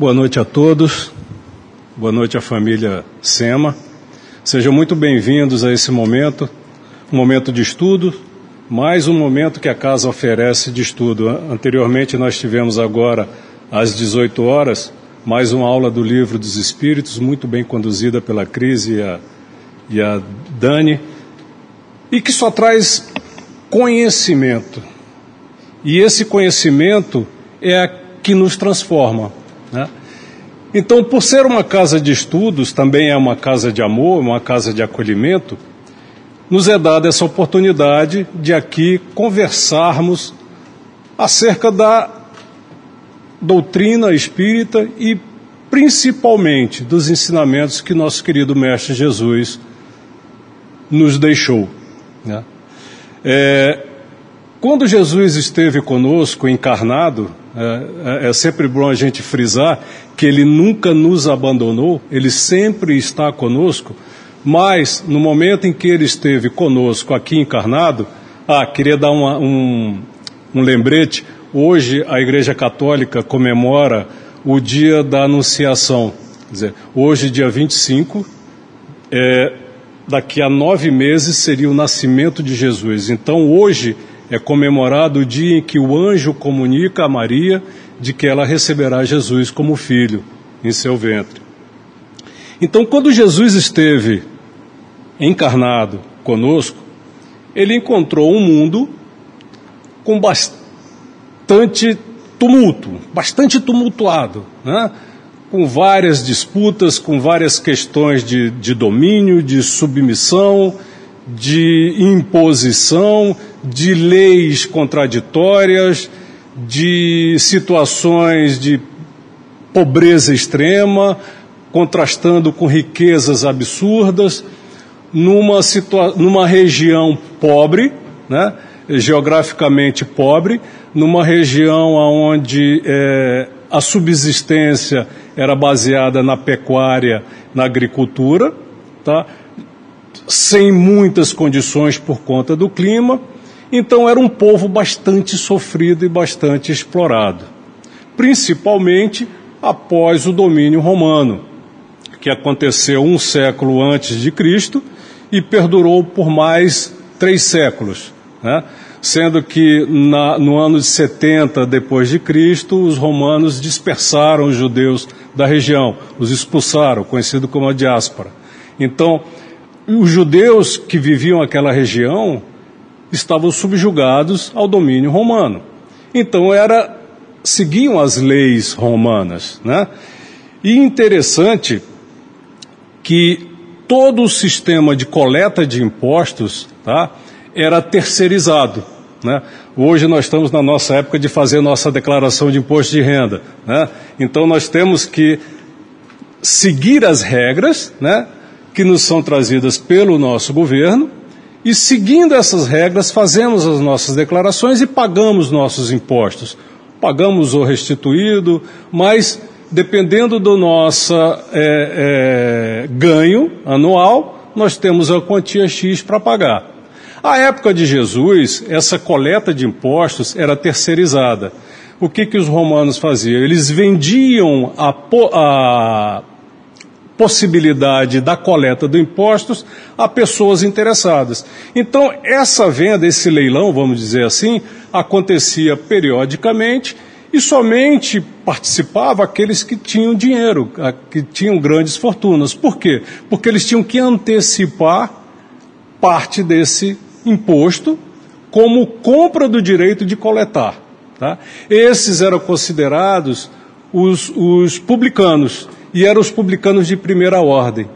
Boa noite a todos. Boa noite à família SEMA. Sejam muito bem-vindos a esse momento, um momento de estudo, mais um momento que a casa oferece de estudo. Anteriormente nós tivemos agora às 18 horas mais uma aula do livro dos Espíritos, muito bem conduzida pela Cris e a, e a Dani, e que só traz conhecimento. E esse conhecimento é a que nos transforma. Então, por ser uma casa de estudos, também é uma casa de amor, uma casa de acolhimento, nos é dada essa oportunidade de aqui conversarmos acerca da doutrina espírita e principalmente dos ensinamentos que nosso querido Mestre Jesus nos deixou. Né? É, quando Jesus esteve conosco encarnado, é, é, é, sempre bom a gente frisar que ele nunca nos abandonou, ele sempre está conosco, mas no momento em que ele esteve conosco aqui encarnado, ah, queria dar uma, um, um lembrete, hoje a Igreja Católica comemora o dia da Anunciação, quer dizer, hoje dia 25, é, daqui a nove meses seria o nascimento de Jesus, então hoje é comemorado o dia em que o anjo comunica a Maria de que ela receberá Jesus como filho em seu ventre. Então, quando Jesus esteve encarnado conosco, ele encontrou um mundo com bastante tumulto, bastante tumultuado, né? com várias disputas, com várias questões de, de domínio, de submissão, de imposição, de leis contraditórias, de situações de pobreza extrema, contrastando com riquezas absurdas, numa, situa numa região pobre, né, geograficamente pobre, numa região onde é, a subsistência era baseada na pecuária, na agricultura, tá? Sem muitas condições por conta do clima, então era um povo bastante sofrido e bastante explorado, principalmente após o domínio romano, que aconteceu um século antes de Cristo e perdurou por mais três séculos, né? sendo que na, no ano de 70 depois de Cristo os romanos dispersaram os judeus da região, os expulsaram, conhecido como a diáspora. Então os judeus que viviam aquela região estavam subjugados ao domínio romano. Então era seguiam as leis romanas, né? E interessante que todo o sistema de coleta de impostos, tá, era terceirizado, né? Hoje nós estamos na nossa época de fazer nossa declaração de imposto de renda, né? Então nós temos que seguir as regras, né? Que nos são trazidas pelo nosso governo e, seguindo essas regras, fazemos as nossas declarações e pagamos nossos impostos. Pagamos o restituído, mas dependendo do nosso é, é, ganho anual, nós temos a quantia X para pagar. À época de Jesus, essa coleta de impostos era terceirizada. O que, que os romanos faziam? Eles vendiam a, a possibilidade da coleta de impostos a pessoas interessadas. Então, essa venda, esse leilão, vamos dizer assim, acontecia periodicamente e somente participava aqueles que tinham dinheiro, que tinham grandes fortunas. Por quê? Porque eles tinham que antecipar parte desse imposto como compra do direito de coletar. Tá? Esses eram considerados os, os publicanos e eram os publicanos de primeira ordem.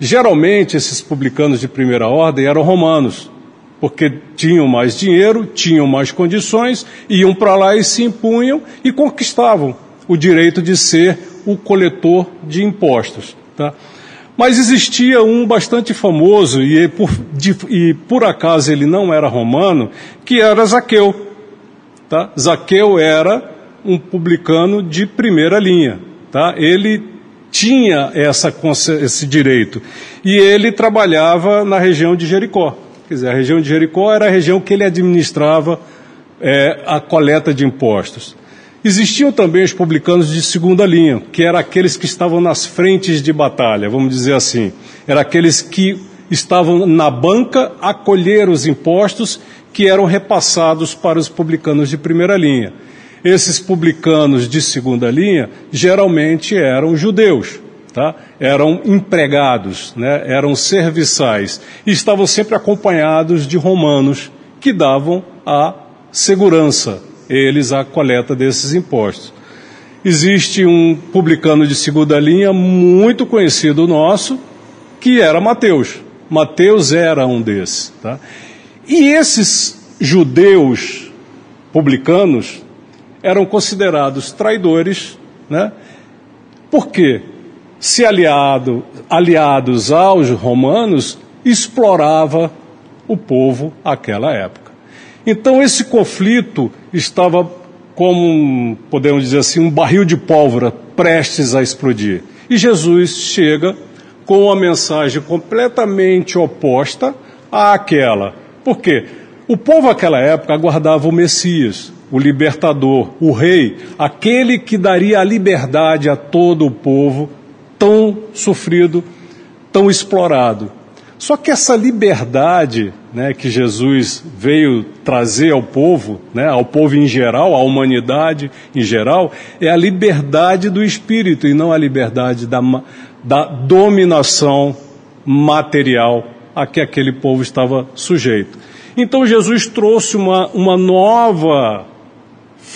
Geralmente, esses publicanos de primeira ordem eram romanos, porque tinham mais dinheiro, tinham mais condições, iam para lá e se impunham e conquistavam o direito de ser o coletor de impostos. Tá? Mas existia um bastante famoso, e por, de, e por acaso ele não era romano, que era Zaqueu. Tá? Zaqueu era um publicano de primeira linha. Tá? Ele tinha essa, esse direito. E ele trabalhava na região de Jericó. Quer dizer, a região de Jericó era a região que ele administrava é, a coleta de impostos. Existiam também os publicanos de segunda linha, que eram aqueles que estavam nas frentes de batalha, vamos dizer assim. Eram aqueles que estavam na banca a colher os impostos que eram repassados para os publicanos de primeira linha. Esses publicanos de segunda linha geralmente eram judeus, tá? eram empregados, né? eram serviçais e estavam sempre acompanhados de romanos que davam a segurança eles a coleta desses impostos. Existe um publicano de segunda linha muito conhecido nosso, que era Mateus. Mateus era um desses. Tá? E esses judeus publicanos eram considerados traidores, né? porque, se aliado, aliados aos romanos, explorava o povo àquela época. Então esse conflito estava como, podemos dizer assim, um barril de pólvora prestes a explodir. E Jesus chega com uma mensagem completamente oposta àquela. Por quê? O povo naquela época aguardava o Messias, o libertador, o rei, aquele que daria a liberdade a todo o povo tão sofrido, tão explorado. Só que essa liberdade né, que Jesus veio trazer ao povo, né, ao povo em geral, à humanidade em geral, é a liberdade do espírito e não a liberdade da, da dominação material a que aquele povo estava sujeito. Então Jesus trouxe uma, uma nova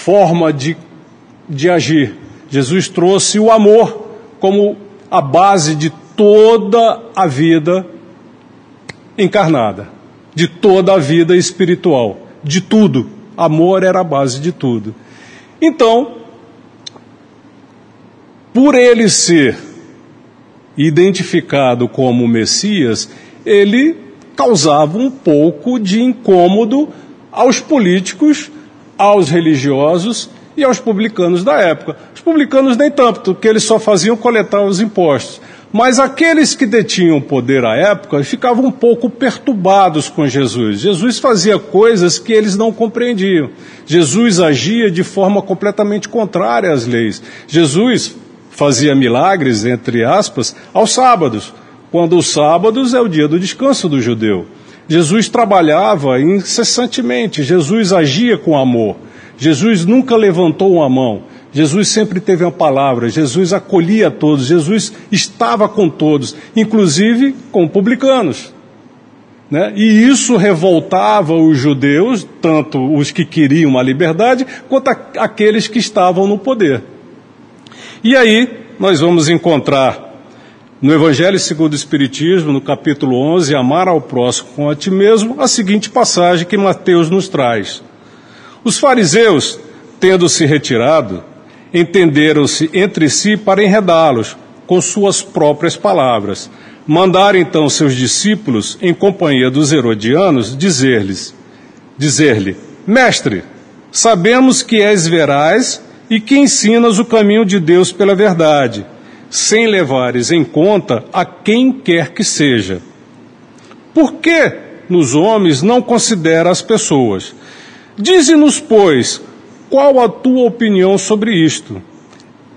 forma de, de agir. Jesus trouxe o amor como a base de toda a vida encarnada, de toda a vida espiritual, de tudo. Amor era a base de tudo. Então, por ele ser identificado como Messias, ele causava um pouco de incômodo aos políticos, aos religiosos e aos publicanos da época. Os publicanos nem tanto, porque eles só faziam coletar os impostos. Mas aqueles que detinham poder à época ficavam um pouco perturbados com Jesus. Jesus fazia coisas que eles não compreendiam. Jesus agia de forma completamente contrária às leis. Jesus fazia milagres, entre aspas, aos sábados, quando os sábados é o dia do descanso do judeu. Jesus trabalhava incessantemente, Jesus agia com amor. Jesus nunca levantou uma mão. Jesus sempre teve uma palavra, Jesus acolhia todos, Jesus estava com todos, inclusive com publicanos. Né? E isso revoltava os judeus, tanto os que queriam a liberdade, quanto aqueles que estavam no poder. E aí nós vamos encontrar no Evangelho segundo o Espiritismo, no capítulo 11, Amar ao próximo com a ti mesmo, a seguinte passagem que Mateus nos traz. Os fariseus, tendo se retirado, entenderam-se entre si para enredá-los com suas próprias palavras. Mandaram então seus discípulos, em companhia dos herodianos, dizer-lhes: dizer-lhe: Mestre, sabemos que és veraz e que ensinas o caminho de Deus pela verdade, sem levares em conta a quem quer que seja. Por que nos homens não considera as pessoas? Dize-nos, pois, qual a tua opinião sobre isto?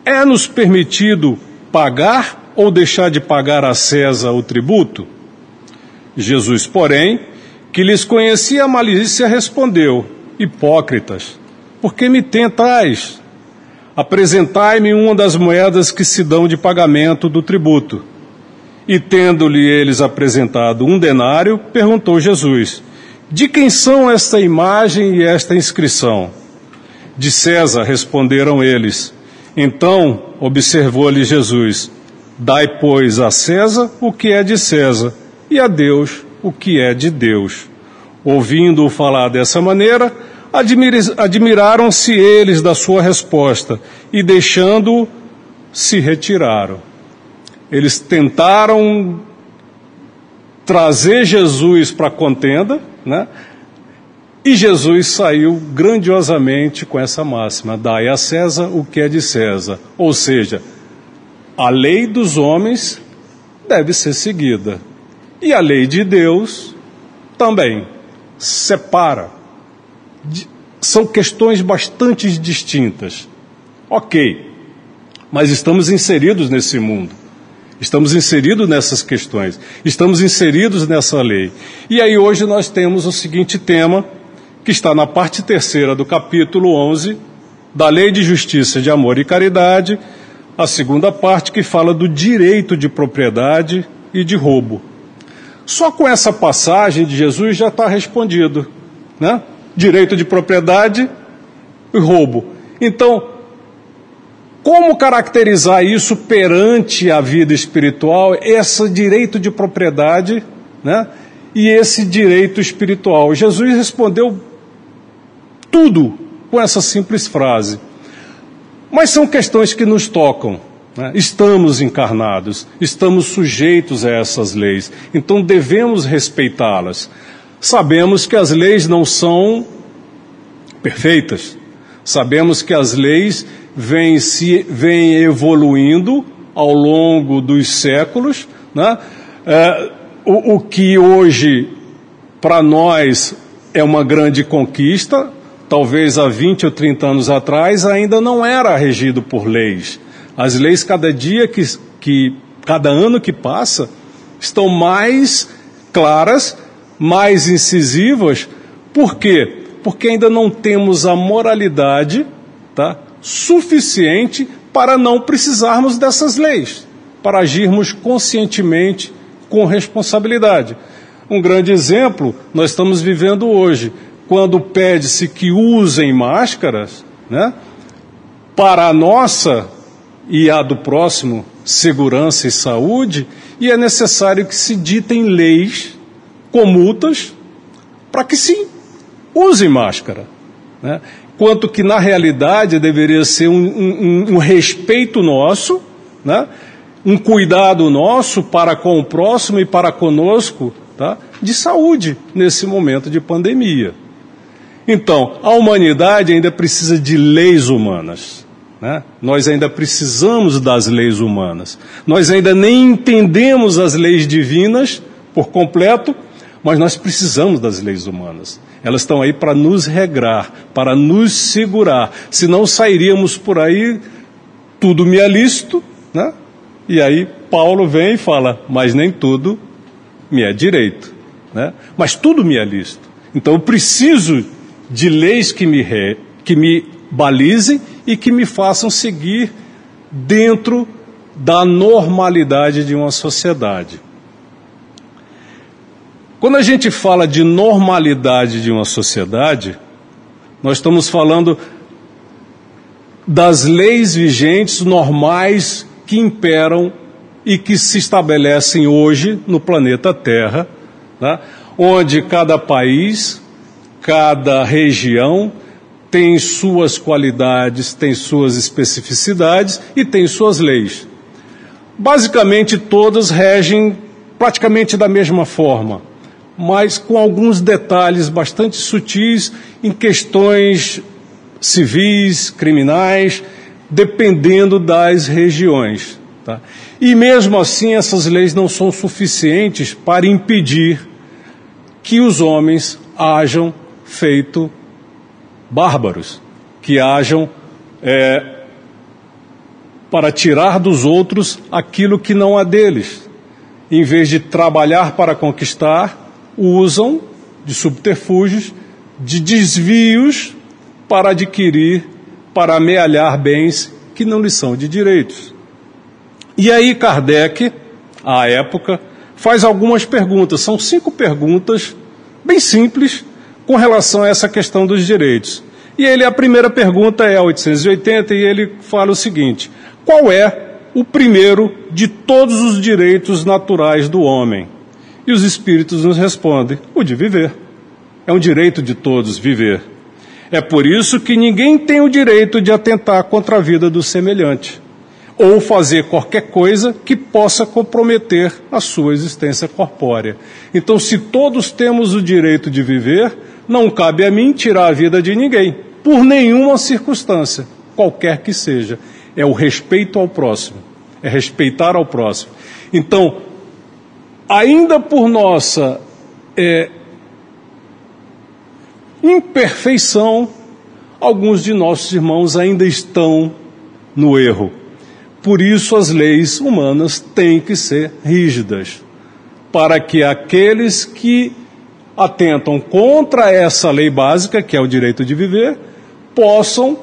É-nos permitido pagar ou deixar de pagar a César o tributo? Jesus, porém, que lhes conhecia a malícia, respondeu: Hipócritas, por que me tentais? Apresentai-me uma das moedas que se dão de pagamento do tributo. E tendo-lhe eles apresentado um denário, perguntou Jesus: De quem são esta imagem e esta inscrição? De César, responderam eles. Então observou-lhe Jesus: Dai, pois, a César o que é de César, e a Deus o que é de Deus. Ouvindo-o falar dessa maneira, admiraram-se eles da sua resposta e, deixando-o, se retiraram. Eles tentaram trazer Jesus para a contenda, né? E Jesus saiu grandiosamente com essa máxima: dai a César o que é de César. Ou seja, a lei dos homens deve ser seguida. E a lei de Deus também separa. São questões bastante distintas. Ok, mas estamos inseridos nesse mundo. Estamos inseridos nessas questões, estamos inseridos nessa lei. E aí hoje nós temos o seguinte tema, que está na parte terceira do capítulo 11 da Lei de Justiça, de Amor e Caridade, a segunda parte que fala do direito de propriedade e de roubo. Só com essa passagem de Jesus já está respondido, né? Direito de propriedade e roubo. Então, como caracterizar isso perante a vida espiritual, esse direito de propriedade né, e esse direito espiritual? Jesus respondeu tudo com essa simples frase. Mas são questões que nos tocam. Né? Estamos encarnados, estamos sujeitos a essas leis, então devemos respeitá-las. Sabemos que as leis não são perfeitas, sabemos que as leis vem, se, vem evoluindo ao longo dos séculos. Né? É, o, o que hoje, para nós, é uma grande conquista, talvez há 20 ou 30 anos atrás, ainda não era regido por leis. As leis, cada dia que, que cada ano que passa, estão mais claras, mais incisivas. Por quê? Porque ainda não temos a moralidade tá, suficiente para não precisarmos dessas leis, para agirmos conscientemente, com responsabilidade. Um grande exemplo nós estamos vivendo hoje, quando pede-se que usem máscaras, né, para a nossa e a do próximo segurança e saúde, e é necessário que se ditem leis com multas para que se use máscara. Né? quanto que na realidade deveria ser um, um, um respeito nosso, né? um cuidado nosso para com o próximo e para conosco, tá? de saúde nesse momento de pandemia. Então, a humanidade ainda precisa de leis humanas. Né? Nós ainda precisamos das leis humanas. Nós ainda nem entendemos as leis divinas por completo, mas nós precisamos das leis humanas. Elas estão aí para nos regrar, para nos segurar. Senão sairíamos por aí, tudo me é lícito, né? E aí Paulo vem e fala, mas nem tudo me é direito, né? Mas tudo me é lícito. Então eu preciso de leis que me, re, que me balizem e que me façam seguir dentro da normalidade de uma sociedade. Quando a gente fala de normalidade de uma sociedade, nós estamos falando das leis vigentes normais que imperam e que se estabelecem hoje no planeta Terra, né? onde cada país, cada região tem suas qualidades, tem suas especificidades e tem suas leis. Basicamente, todas regem praticamente da mesma forma mas com alguns detalhes bastante sutis em questões civis, criminais, dependendo das regiões. Tá? E mesmo assim, essas leis não são suficientes para impedir que os homens hajam feito bárbaros, que hajam é, para tirar dos outros aquilo que não há deles. Em vez de trabalhar para conquistar, usam de subterfúgios, de desvios para adquirir, para amealhar bens que não lhes são de direitos. E aí Kardec, à época, faz algumas perguntas. São cinco perguntas bem simples com relação a essa questão dos direitos. E ele, a primeira pergunta é a 880 e ele fala o seguinte: qual é o primeiro de todos os direitos naturais do homem? E os espíritos nos respondem: o de viver. É um direito de todos viver. É por isso que ninguém tem o direito de atentar contra a vida do semelhante ou fazer qualquer coisa que possa comprometer a sua existência corpórea. Então, se todos temos o direito de viver, não cabe a mim tirar a vida de ninguém, por nenhuma circunstância, qualquer que seja. É o respeito ao próximo, é respeitar ao próximo. Então, ainda por nossa é, imperfeição, alguns de nossos irmãos ainda estão no erro. Por isso as leis humanas têm que ser rígidas, para que aqueles que atentam contra essa lei básica, que é o direito de viver, possam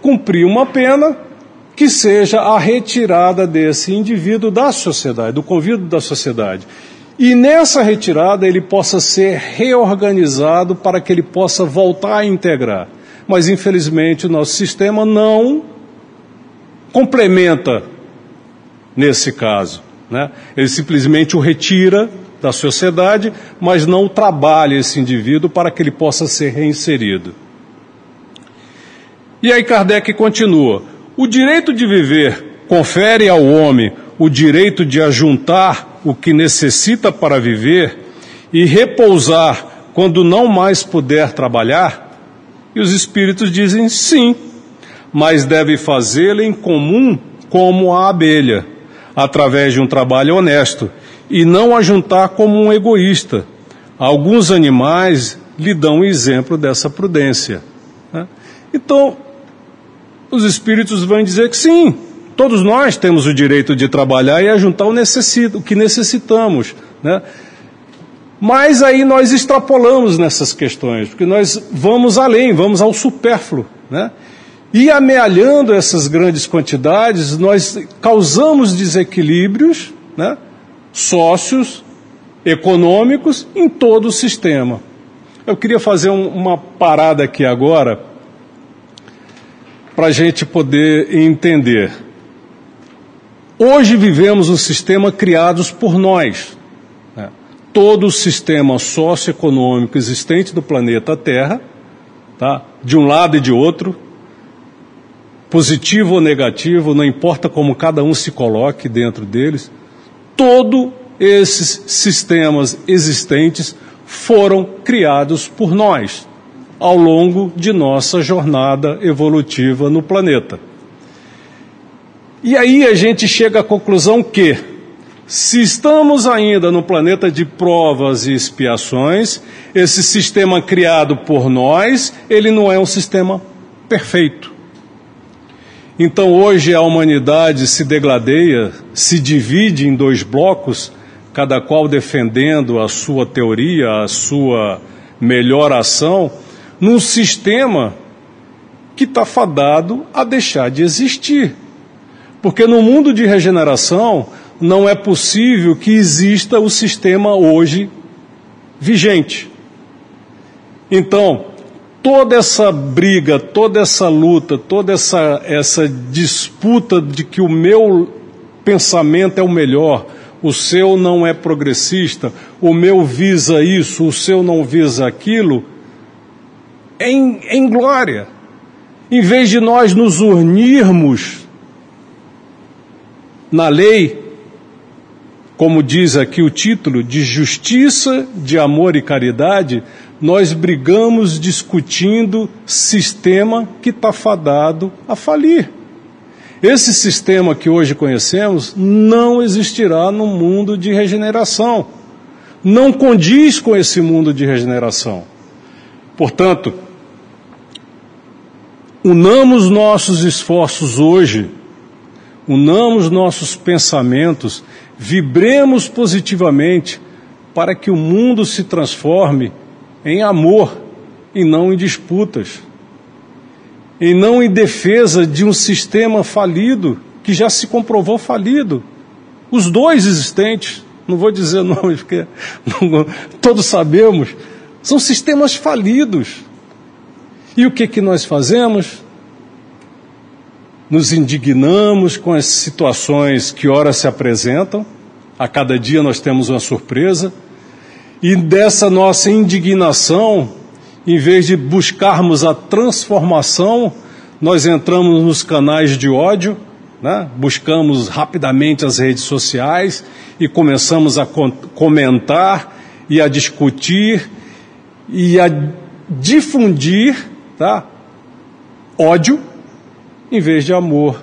cumprir uma pena que seja a retirada desse indivíduo da sociedade, do convívio da sociedade. E nessa retirada ele possa ser reorganizado para que ele possa voltar a integrar. Mas infelizmente o nosso sistema não complementa nesse caso. Né? Ele simplesmente o retira da sociedade, mas não trabalha esse indivíduo para que ele possa ser reinserido. E aí Kardec continua: o direito de viver confere ao homem o direito de ajuntar o que necessita para viver e repousar quando não mais puder trabalhar? E os espíritos dizem sim, mas deve fazê-lo em comum como a abelha, através de um trabalho honesto, e não ajuntar como um egoísta. Alguns animais lhe dão exemplo dessa prudência. Né? Então, os espíritos vão dizer que sim, todos nós temos o direito de trabalhar e ajuntar o, necessito, o que necessitamos. Né? Mas aí nós extrapolamos nessas questões, porque nós vamos além, vamos ao supérfluo. Né? E amealhando essas grandes quantidades, nós causamos desequilíbrios né, sócios, econômicos em todo o sistema. Eu queria fazer um, uma parada aqui agora para a gente poder entender. Hoje vivemos um sistema criado por nós. Né? Todo o sistema socioeconômico existente do planeta Terra, tá? de um lado e de outro, positivo ou negativo, não importa como cada um se coloque dentro deles, todos esses sistemas existentes foram criados por nós ao longo de nossa jornada evolutiva no planeta. E aí a gente chega à conclusão que, se estamos ainda no planeta de provas e expiações, esse sistema criado por nós, ele não é um sistema perfeito. Então hoje a humanidade se degladeia, se divide em dois blocos, cada qual defendendo a sua teoria, a sua melhor ação, num sistema que está fadado a deixar de existir. Porque no mundo de regeneração não é possível que exista o sistema hoje vigente. Então, toda essa briga, toda essa luta, toda essa, essa disputa de que o meu pensamento é o melhor, o seu não é progressista, o meu visa isso, o seu não visa aquilo, é em, é em glória. Em vez de nós nos unirmos na lei, como diz aqui o título, de justiça, de amor e caridade, nós brigamos discutindo sistema que está fadado a falir. Esse sistema que hoje conhecemos não existirá no mundo de regeneração. Não condiz com esse mundo de regeneração. Portanto, unamos nossos esforços hoje, unamos nossos pensamentos, vibremos positivamente para que o mundo se transforme em amor e não em disputas, e não em defesa de um sistema falido que já se comprovou falido. Os dois existentes, não vou dizer nomes porque todos sabemos, são sistemas falidos. E o que, que nós fazemos? Nos indignamos com as situações que ora se apresentam, a cada dia nós temos uma surpresa, e dessa nossa indignação, em vez de buscarmos a transformação, nós entramos nos canais de ódio, né? buscamos rapidamente as redes sociais e começamos a comentar e a discutir e a difundir tá? ódio em vez de amor.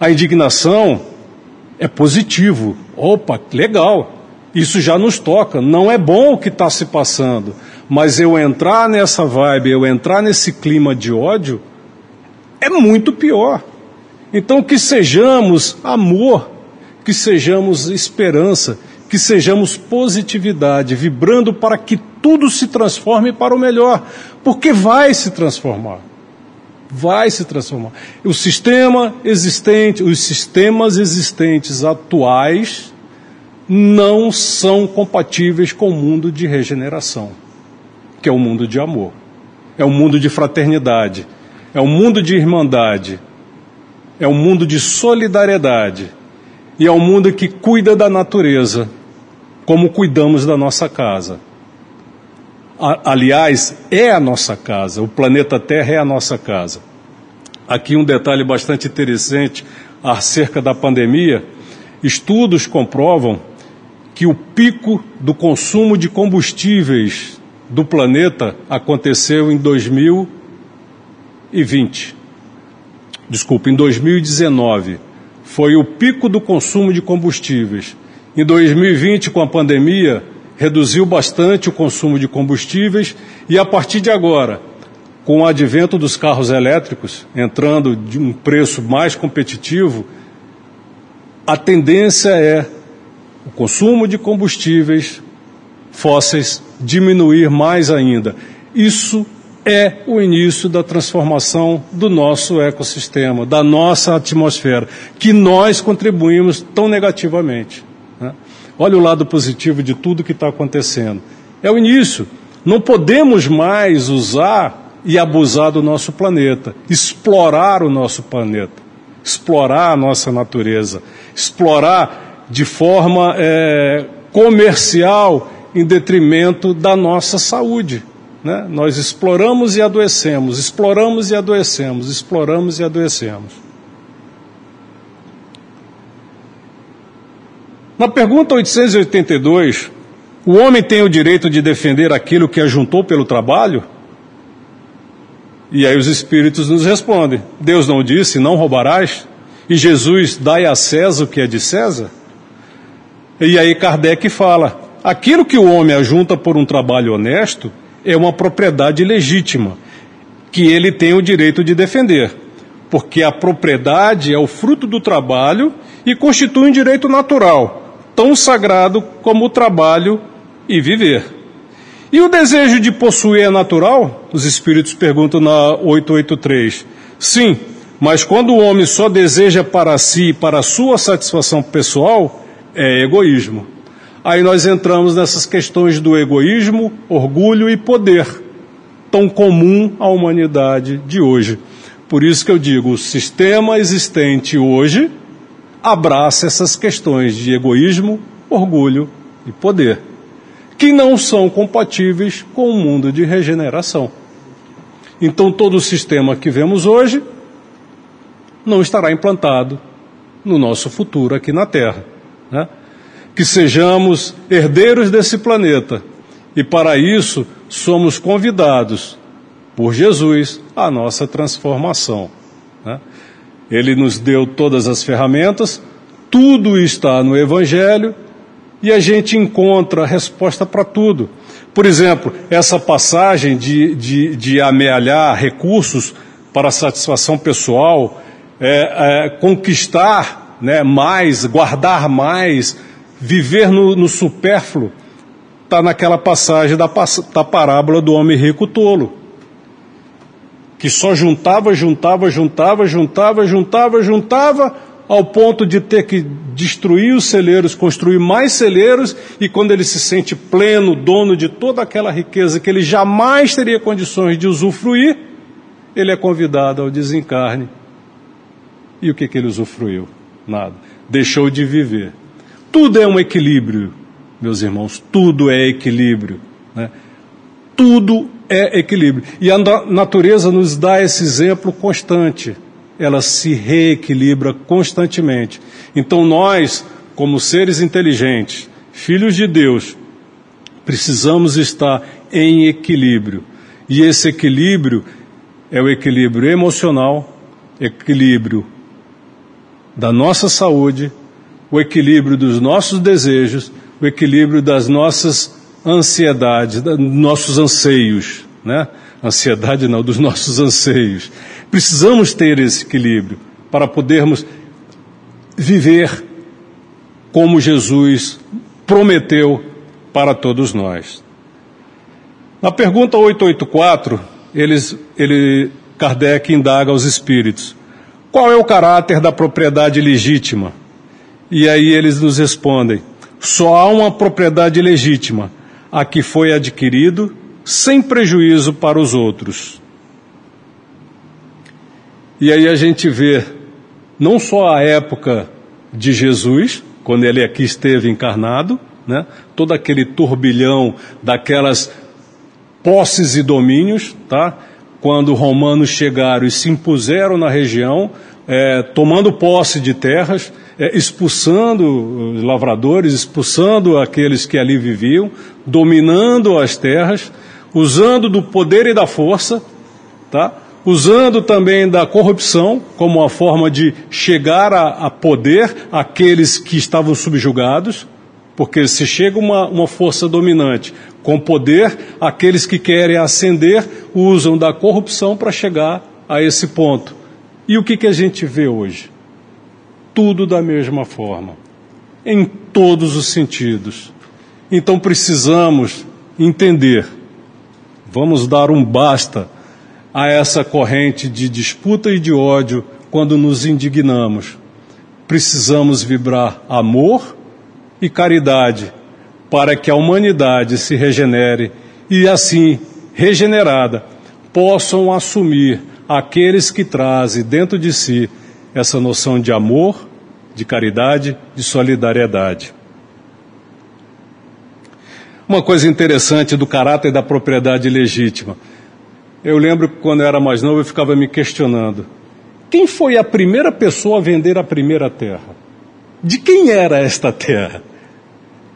A indignação é positivo. Opa, legal. Isso já nos toca. Não é bom o que está se passando. Mas eu entrar nessa vibe, eu entrar nesse clima de ódio, é muito pior. Então, que sejamos amor, que sejamos esperança, que sejamos positividade, vibrando para que tudo se transforme para o melhor, porque vai se transformar. Vai se transformar. O sistema existente, os sistemas existentes atuais não são compatíveis com o mundo de regeneração, que é o mundo de amor, é o mundo de fraternidade, é o mundo de irmandade, é o mundo de solidariedade e é o mundo que cuida da natureza, como cuidamos da nossa casa. Aliás, é a nossa casa, o planeta Terra é a nossa casa. Aqui um detalhe bastante interessante acerca da pandemia: estudos comprovam que o pico do consumo de combustíveis do planeta aconteceu em 2020. Desculpa, em 2019. Foi o pico do consumo de combustíveis. Em 2020, com a pandemia, reduziu bastante o consumo de combustíveis e a partir de agora, com o advento dos carros elétricos, entrando de um preço mais competitivo, a tendência é o consumo de combustíveis fósseis diminuir mais ainda. Isso é o início da transformação do nosso ecossistema, da nossa atmosfera, que nós contribuímos tão negativamente. Olha o lado positivo de tudo que está acontecendo. É o início. Não podemos mais usar e abusar do nosso planeta, explorar o nosso planeta, explorar a nossa natureza, explorar de forma é, comercial em detrimento da nossa saúde. Né? Nós exploramos e adoecemos, exploramos e adoecemos, exploramos e adoecemos. Na pergunta 882, o homem tem o direito de defender aquilo que ajuntou pelo trabalho? E aí os espíritos nos respondem: Deus não disse, não roubarás? E Jesus, dai a César o que é de César? E aí Kardec fala: aquilo que o homem ajunta por um trabalho honesto é uma propriedade legítima, que ele tem o direito de defender, porque a propriedade é o fruto do trabalho e constitui um direito natural tão sagrado como o trabalho e viver. E o desejo de possuir é natural? Os espíritos perguntam na 883. Sim, mas quando o homem só deseja para si e para a sua satisfação pessoal, é egoísmo. Aí nós entramos nessas questões do egoísmo, orgulho e poder, tão comum à humanidade de hoje. Por isso que eu digo, o sistema existente hoje abraça essas questões de egoísmo, orgulho e poder, que não são compatíveis com o mundo de regeneração. Então, todo o sistema que vemos hoje não estará implantado no nosso futuro aqui na Terra. Né? Que sejamos herdeiros desse planeta e, para isso, somos convidados por Jesus à nossa transformação. Né? Ele nos deu todas as ferramentas, tudo está no Evangelho e a gente encontra a resposta para tudo. Por exemplo, essa passagem de, de, de amealhar recursos para satisfação pessoal, é, é, conquistar né, mais, guardar mais, viver no, no supérfluo, está naquela passagem da, da parábola do homem rico tolo que só juntava, juntava, juntava, juntava, juntava, juntava, ao ponto de ter que destruir os celeiros, construir mais celeiros, e quando ele se sente pleno, dono de toda aquela riqueza que ele jamais teria condições de usufruir, ele é convidado ao desencarne. E o que, que ele usufruiu? Nada. Deixou de viver. Tudo é um equilíbrio, meus irmãos, tudo é equilíbrio. Né? Tudo é equilíbrio. E a natureza nos dá esse exemplo constante. Ela se reequilibra constantemente. Então nós, como seres inteligentes, filhos de Deus, precisamos estar em equilíbrio. E esse equilíbrio é o equilíbrio emocional, equilíbrio da nossa saúde, o equilíbrio dos nossos desejos, o equilíbrio das nossas ansiedades, dos nossos anseios né? Ansiedade não, dos nossos anseios. Precisamos ter esse equilíbrio, para podermos viver como Jesus prometeu para todos nós. Na pergunta 884, eles, ele, Kardec indaga aos espíritos: qual é o caráter da propriedade legítima? E aí eles nos respondem: só há uma propriedade legítima, a que foi adquirido sem prejuízo para os outros. E aí a gente vê não só a época de Jesus, quando ele aqui esteve encarnado, né, todo aquele turbilhão daquelas posses e domínios, tá? quando os romanos chegaram e se impuseram na região, é, tomando posse de terras, é, expulsando os lavradores, expulsando aqueles que ali viviam, dominando as terras, usando do poder e da força, tá? usando também da corrupção como uma forma de chegar a, a poder aqueles que estavam subjugados, porque se chega uma, uma força dominante com poder, aqueles que querem ascender usam da corrupção para chegar a esse ponto. E o que, que a gente vê hoje? Tudo da mesma forma, em todos os sentidos. Então precisamos entender, vamos dar um basta a essa corrente de disputa e de ódio quando nos indignamos. Precisamos vibrar amor e caridade para que a humanidade se regenere e, assim, regenerada, possam assumir aqueles que trazem dentro de si essa noção de amor, de caridade, de solidariedade. Uma coisa interessante do caráter da propriedade legítima. Eu lembro que quando eu era mais novo eu ficava me questionando: quem foi a primeira pessoa a vender a primeira terra? De quem era esta terra?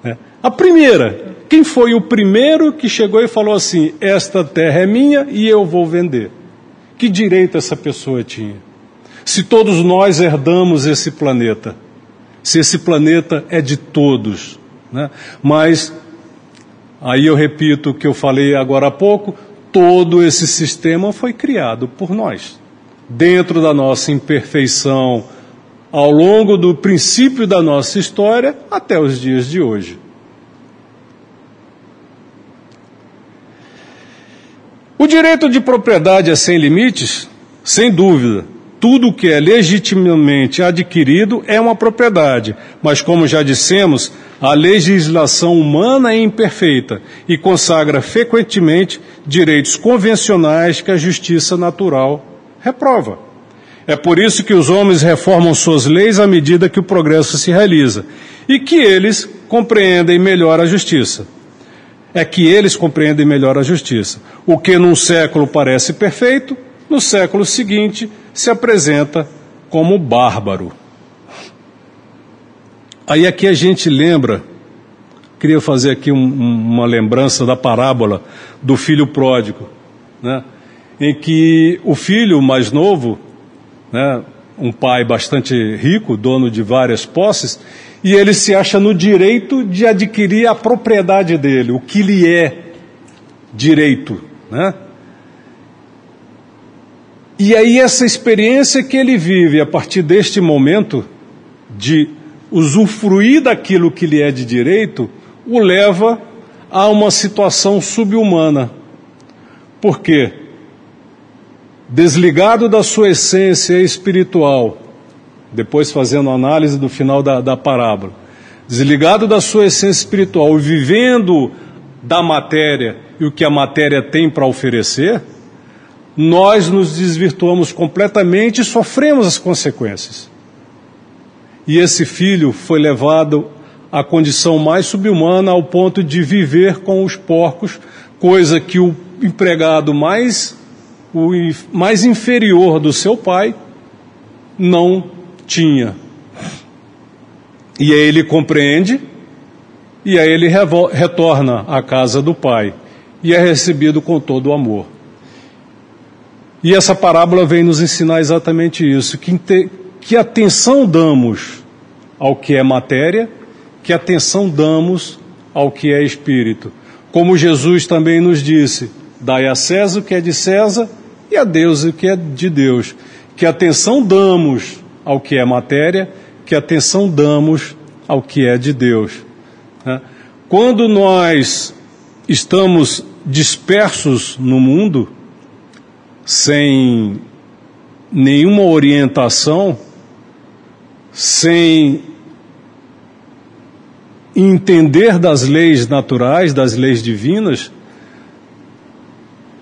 É. A primeira, quem foi o primeiro que chegou e falou assim: esta terra é minha e eu vou vender? Que direito essa pessoa tinha? Se todos nós herdamos esse planeta, se esse planeta é de todos, né? mas aí eu repito o que eu falei agora há pouco: todo esse sistema foi criado por nós, dentro da nossa imperfeição, ao longo do princípio da nossa história até os dias de hoje. O direito de propriedade é sem limites? Sem dúvida. Tudo que é legitimamente adquirido é uma propriedade, mas, como já dissemos, a legislação humana é imperfeita e consagra frequentemente direitos convencionais que a justiça natural reprova. É por isso que os homens reformam suas leis à medida que o progresso se realiza e que eles compreendem melhor a justiça é que eles compreendem melhor a justiça. O que num século parece perfeito, no século seguinte se apresenta como bárbaro. Aí aqui a gente lembra, queria fazer aqui um, uma lembrança da parábola do filho pródigo, né? em que o filho mais novo, né, um pai bastante rico, dono de várias posses, e ele se acha no direito de adquirir a propriedade dele, o que lhe é direito, né? E aí essa experiência que ele vive a partir deste momento de usufruir daquilo que lhe é de direito, o leva a uma situação subhumana. Por quê? Desligado da sua essência espiritual, depois fazendo análise do final da, da parábola, desligado da sua essência espiritual vivendo da matéria e o que a matéria tem para oferecer, nós nos desvirtuamos completamente e sofremos as consequências. E esse filho foi levado à condição mais subhumana ao ponto de viver com os porcos, coisa que o empregado mais, o mais inferior do seu pai não tinha. E aí ele compreende, e aí ele retorna à casa do pai, e é recebido com todo o amor. E essa parábola vem nos ensinar exatamente isso: que, que atenção damos ao que é matéria, que atenção damos ao que é espírito. Como Jesus também nos disse: dai a César o que é de César e a Deus o que é de Deus. Que atenção damos ao que é matéria, que atenção damos ao que é de Deus. Né? Quando nós estamos dispersos no mundo, sem nenhuma orientação, sem entender das leis naturais, das leis divinas,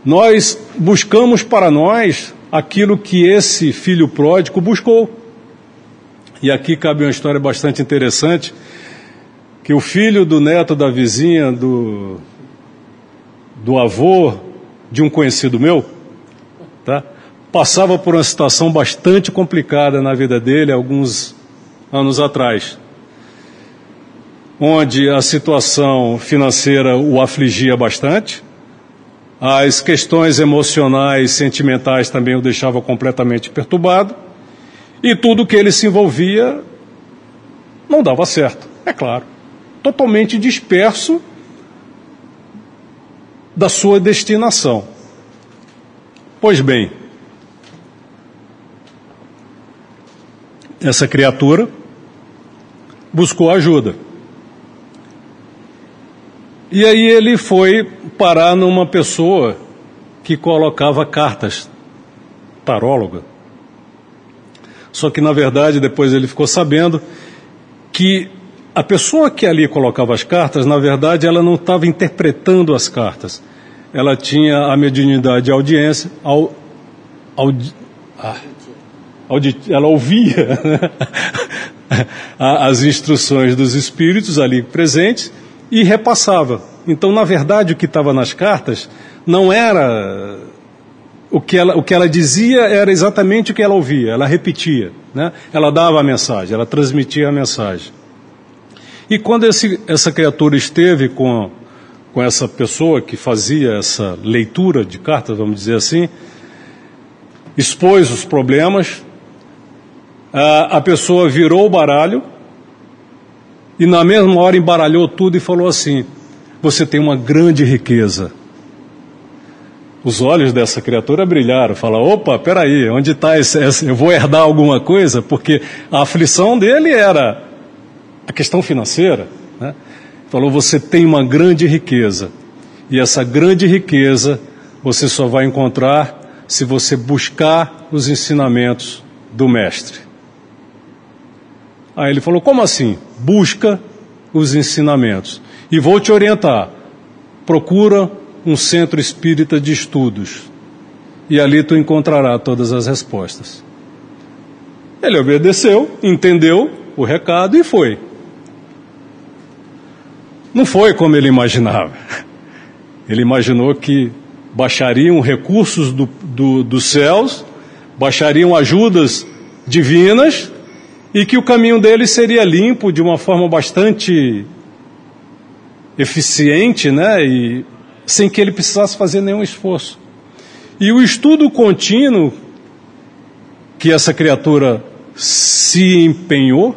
nós buscamos para nós aquilo que esse filho pródigo buscou. E aqui cabe uma história bastante interessante, que o filho do neto da vizinha, do, do avô de um conhecido meu? Passava por uma situação bastante complicada na vida dele alguns anos atrás, onde a situação financeira o afligia bastante, as questões emocionais, sentimentais também o deixavam completamente perturbado, e tudo que ele se envolvia não dava certo, é claro. Totalmente disperso da sua destinação. Pois bem, essa criatura buscou ajuda. E aí ele foi parar numa pessoa que colocava cartas, taróloga. Só que na verdade depois ele ficou sabendo que a pessoa que ali colocava as cartas, na verdade, ela não estava interpretando as cartas. Ela tinha a mediunidade de audiência, ao, audi, ah, ela ouvia as instruções dos espíritos ali presentes e repassava. Então, na verdade, o que estava nas cartas não era o que, ela, o que ela dizia era exatamente o que ela ouvia, ela repetia, né? ela dava a mensagem, ela transmitia a mensagem. E quando esse, essa criatura esteve com, com essa pessoa que fazia essa leitura de cartas, vamos dizer assim, expôs os problemas, a, a pessoa virou o baralho e na mesma hora embaralhou tudo e falou assim: Você tem uma grande riqueza. Os olhos dessa criatura brilharam. Fala: opa, peraí, onde está esse, esse. Eu vou herdar alguma coisa? Porque a aflição dele era a questão financeira. Né? Falou: Você tem uma grande riqueza. E essa grande riqueza você só vai encontrar se você buscar os ensinamentos do Mestre. Aí ele falou: Como assim? Busca os ensinamentos. E vou te orientar. Procura um centro espírita de estudos. E ali tu encontrará todas as respostas. Ele obedeceu, entendeu o recado e foi. Não foi como ele imaginava. Ele imaginou que baixariam recursos do, do, dos céus, baixariam ajudas divinas e que o caminho dele seria limpo de uma forma bastante eficiente, né? E sem que ele precisasse fazer nenhum esforço. E o estudo contínuo que essa criatura se empenhou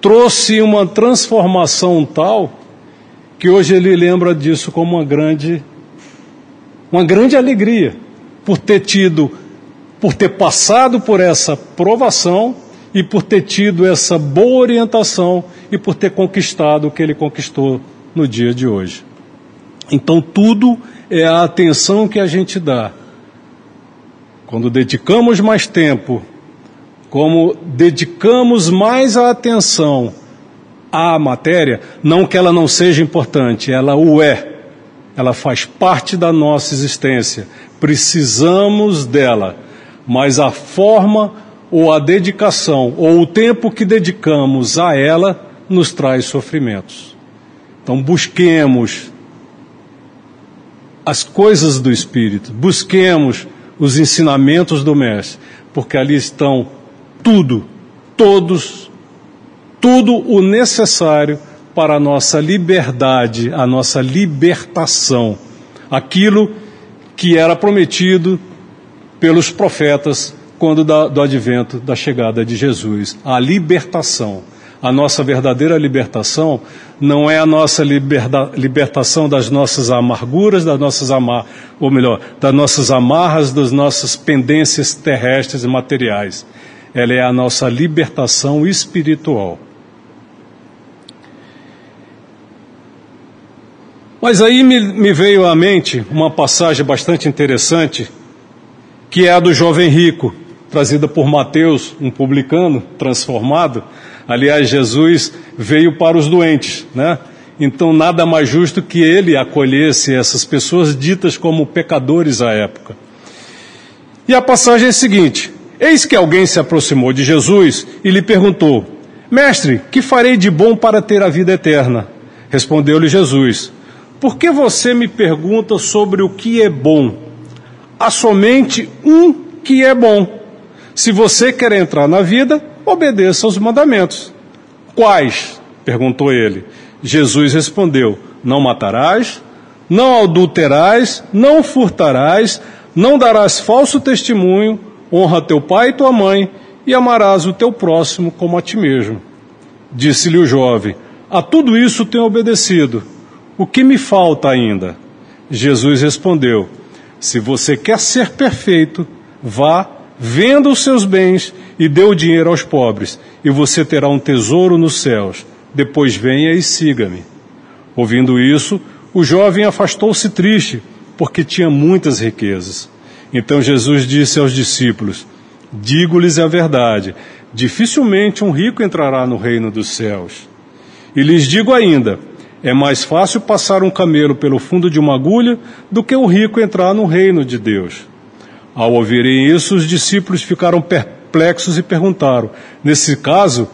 trouxe uma transformação tal que hoje ele lembra disso como uma grande uma grande alegria por ter tido por ter passado por essa provação e por ter tido essa boa orientação e por ter conquistado o que ele conquistou no dia de hoje. Então, tudo é a atenção que a gente dá. Quando dedicamos mais tempo, como dedicamos mais a atenção à matéria, não que ela não seja importante, ela o é. Ela faz parte da nossa existência. Precisamos dela, mas a forma ou a dedicação, ou o tempo que dedicamos a ela, nos traz sofrimentos. Então busquemos as coisas do Espírito, busquemos os ensinamentos do Mestre, porque ali estão tudo, todos, tudo o necessário para a nossa liberdade, a nossa libertação. Aquilo que era prometido pelos profetas quando da, do advento da chegada de Jesus, a libertação. A nossa verdadeira libertação não é a nossa liberda, libertação das nossas amarguras, das nossas amar, ou melhor, das nossas amarras, das nossas pendências terrestres e materiais. ela é a nossa libertação espiritual. Mas aí me, me, veio à mente uma passagem bastante interessante, que é a do jovem rico, trazida por Mateus, um publicano transformado. Aliás, Jesus veio para os doentes, né? Então, nada mais justo que ele acolhesse essas pessoas ditas como pecadores à época. E a passagem é a seguinte: Eis que alguém se aproximou de Jesus e lhe perguntou: Mestre, que farei de bom para ter a vida eterna? Respondeu-lhe Jesus: Por que você me pergunta sobre o que é bom? Há somente um que é bom. Se você quer entrar na vida, obedeça aos mandamentos. Quais? perguntou ele. Jesus respondeu: Não matarás, não adulterás, não furtarás, não darás falso testemunho, honra teu pai e tua mãe, e amarás o teu próximo como a ti mesmo. Disse-lhe o jovem: A tudo isso tenho obedecido. O que me falta ainda? Jesus respondeu: Se você quer ser perfeito, vá, venda os seus bens e dê o dinheiro aos pobres, e você terá um tesouro nos céus depois venha e siga-me. Ouvindo isso, o jovem afastou-se triste, porque tinha muitas riquezas. Então Jesus disse aos discípulos: Digo-lhes a verdade, dificilmente um rico entrará no reino dos céus. E lhes digo ainda: é mais fácil passar um camelo pelo fundo de uma agulha do que um rico entrar no reino de Deus. Ao ouvirem isso, os discípulos ficaram perplexos e perguntaram: Nesse caso,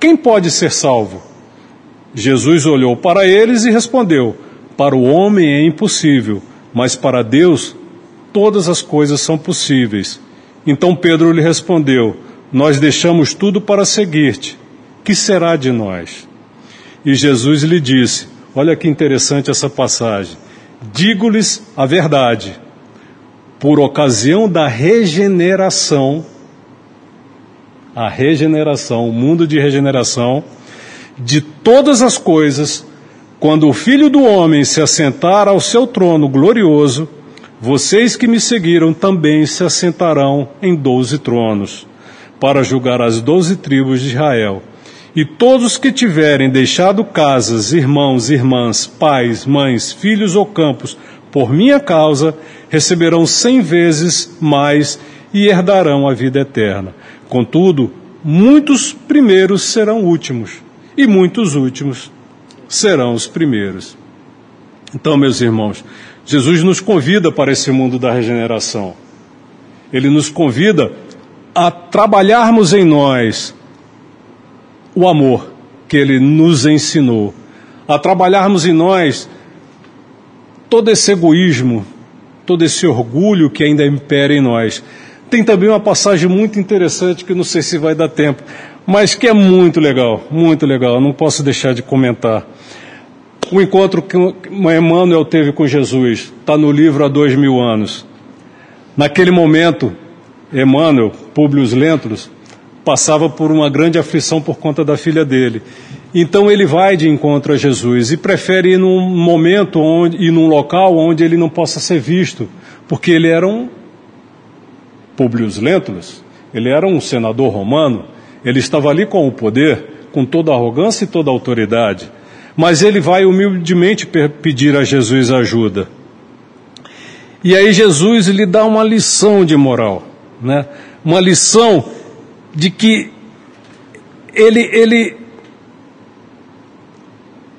quem pode ser salvo? Jesus olhou para eles e respondeu: Para o homem é impossível, mas para Deus todas as coisas são possíveis. Então Pedro lhe respondeu: Nós deixamos tudo para seguir-te. Que será de nós? E Jesus lhe disse: Olha que interessante essa passagem. Digo-lhes a verdade. Por ocasião da regeneração, a regeneração, o mundo de regeneração, de todas as coisas, quando o Filho do Homem se assentar ao seu trono glorioso, vocês que me seguiram também se assentarão em doze tronos, para julgar as doze tribos de Israel. E todos que tiverem deixado casas, irmãos, irmãs, pais, mães, filhos ou campos, por minha causa, receberão cem vezes mais e herdarão a vida eterna. Contudo, muitos primeiros serão últimos e muitos últimos serão os primeiros. Então, meus irmãos, Jesus nos convida para esse mundo da regeneração. Ele nos convida a trabalharmos em nós o amor que ele nos ensinou, a trabalharmos em nós todo esse egoísmo, todo esse orgulho que ainda impera em nós. Tem também uma passagem muito interessante que não sei se vai dar tempo, mas que é muito legal, muito legal, não posso deixar de comentar. O encontro que Emmanuel teve com Jesus está no livro há dois mil anos. Naquele momento, Emmanuel, Públio Lentulus, passava por uma grande aflição por conta da filha dele. Então ele vai de encontro a Jesus e prefere ir num momento onde, e num local onde ele não possa ser visto, porque ele era um Públio Lentulus, ele era um senador romano, ele estava ali com o poder, com toda a arrogância e toda a autoridade. Mas ele vai humildemente pedir a Jesus ajuda. E aí Jesus lhe dá uma lição de moral, né? Uma lição de que ele, ele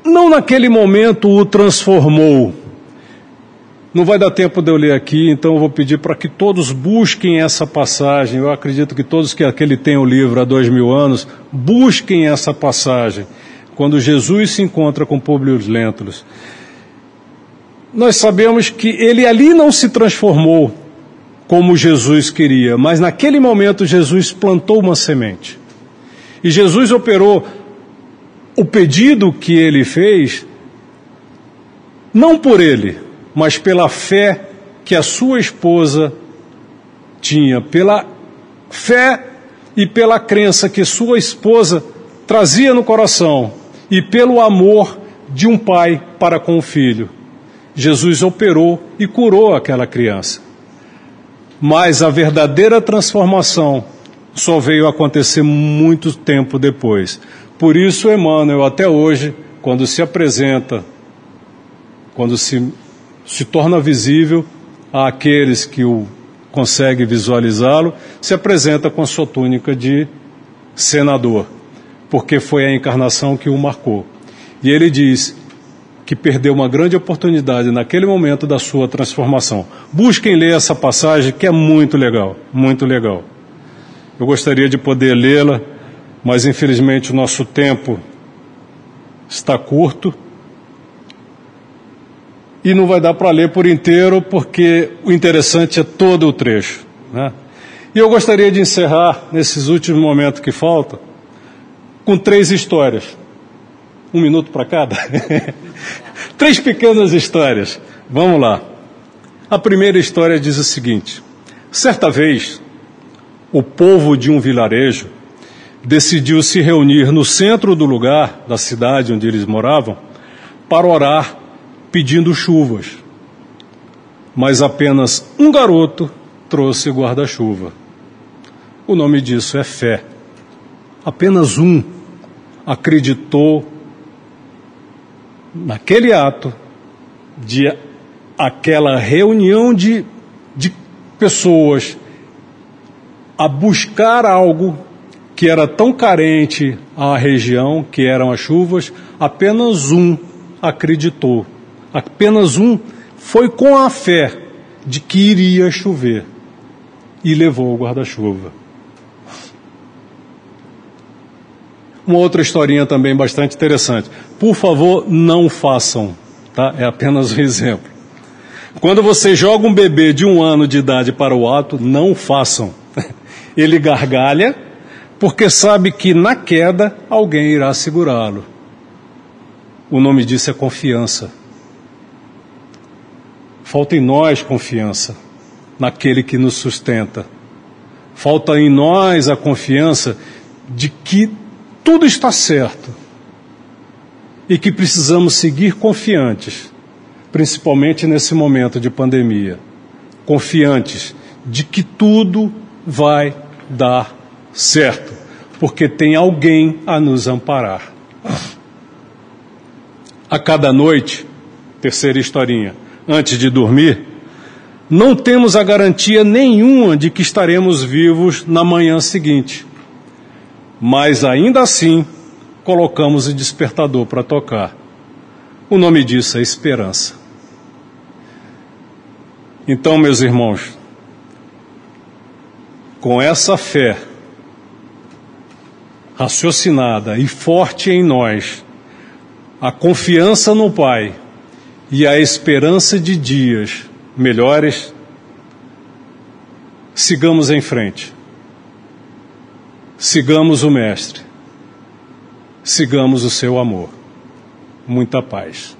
não naquele momento o transformou, não vai dar tempo de eu ler aqui, então eu vou pedir para que todos busquem essa passagem. Eu acredito que todos que aquele tem o livro há dois mil anos, busquem essa passagem. Quando Jesus se encontra com Públio Lentulus. Nós sabemos que ele ali não se transformou como Jesus queria, mas naquele momento Jesus plantou uma semente. E Jesus operou o pedido que ele fez, não por ele, mas pela fé que a sua esposa tinha, pela fé e pela crença que sua esposa trazia no coração e pelo amor de um pai para com o filho. Jesus operou e curou aquela criança. Mas a verdadeira transformação só veio acontecer muito tempo depois. Por isso, Emmanuel, até hoje, quando se apresenta, quando se, se torna visível àqueles que o conseguem visualizá-lo, se apresenta com a sua túnica de senador, porque foi a encarnação que o marcou. E ele diz que perdeu uma grande oportunidade naquele momento da sua transformação. Busquem ler essa passagem que é muito legal, muito legal. Eu gostaria de poder lê-la, mas infelizmente o nosso tempo está curto e não vai dar para ler por inteiro, porque o interessante é todo o trecho. Né? E eu gostaria de encerrar, nesses últimos momentos que faltam, com três histórias. Um minuto para cada? três pequenas histórias. Vamos lá. A primeira história diz o seguinte: certa vez, o povo de um vilarejo decidiu se reunir no centro do lugar da cidade onde eles moravam para orar pedindo chuvas. Mas apenas um garoto trouxe guarda-chuva. O nome disso é fé. Apenas um acreditou naquele ato de aquela reunião de, de pessoas a buscar algo que era tão carente à região, que eram as chuvas, apenas um acreditou. Apenas um foi com a fé de que iria chover e levou o guarda-chuva. Uma outra historinha também bastante interessante. Por favor, não façam, tá? É apenas um exemplo. Quando você joga um bebê de um ano de idade para o ato, não façam. Ele gargalha porque sabe que na queda alguém irá segurá-lo. O nome disso é confiança. Falta em nós confiança naquele que nos sustenta. Falta em nós a confiança de que tudo está certo e que precisamos seguir confiantes, principalmente nesse momento de pandemia. Confiantes de que tudo vai dar certo, porque tem alguém a nos amparar. A cada noite, terceira historinha antes de dormir, não temos a garantia nenhuma de que estaremos vivos na manhã seguinte. Mas ainda assim, colocamos o despertador para tocar. O nome disso é esperança. Então, meus irmãos, com essa fé raciocinada e forte em nós, a confiança no Pai, e a esperança de dias melhores, sigamos em frente. Sigamos o Mestre. Sigamos o seu amor. Muita paz.